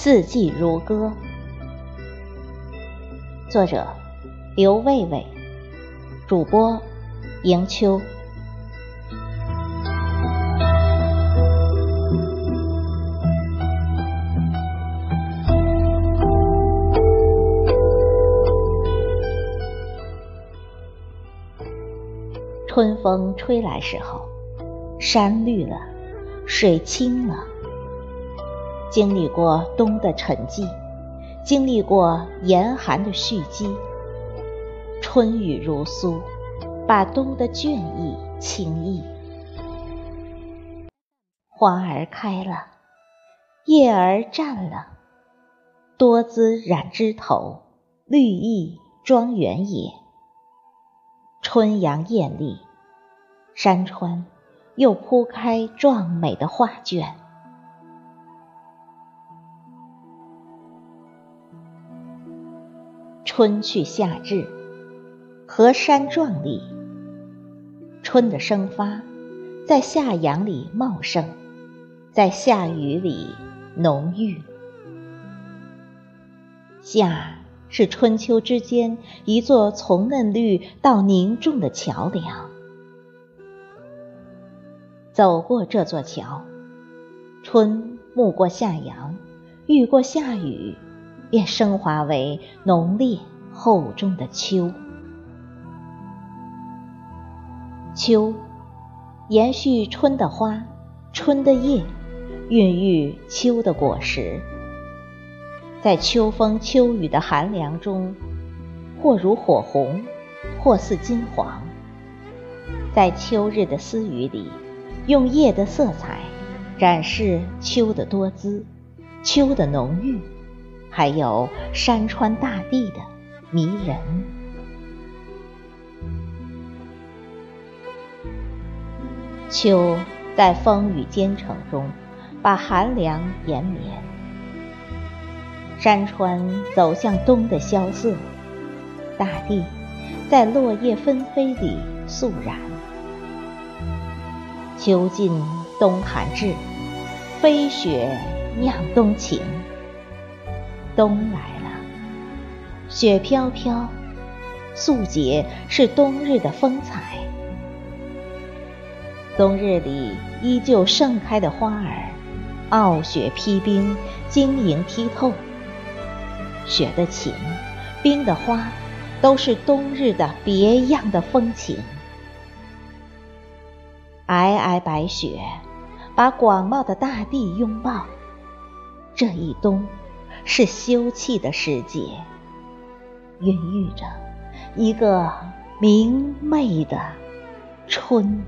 四季如歌，作者刘卫卫，主播迎秋。春风吹来时候，山绿了，水清了。经历过冬的沉寂，经历过严寒的蓄积，春雨如酥，把冬的倦意轻逸。花儿开了，叶儿绽了，多姿染枝头，绿意庄园野。春阳艳丽，山川又铺开壮美的画卷。春去夏至，河山壮丽。春的生发，在夏阳里茂盛，在夏雨里浓郁。夏是春秋之间一座从嫩绿到凝重的桥梁。走过这座桥，春暮过夏阳，遇过夏雨。便升华为浓烈厚重的秋。秋，延续春的花，春的叶，孕育秋的果实。在秋风秋雨的寒凉中，或如火红，或似金黄。在秋日的私语里，用叶的色彩展示秋的多姿，秋的浓郁。还有山川大地的迷人。秋在风雨兼程中，把寒凉延绵。山川走向冬的萧瑟，大地在落叶纷飞里肃然。秋尽冬寒至，飞雪酿冬情。冬来了，雪飘飘，素洁是冬日的风采。冬日里依旧盛开的花儿，傲雪披冰，晶莹剔透。雪的情，冰的花，都是冬日的别样的风情。皑皑白雪，把广袤的大地拥抱。这一冬。是休憩的时节，孕育着一个明媚的春。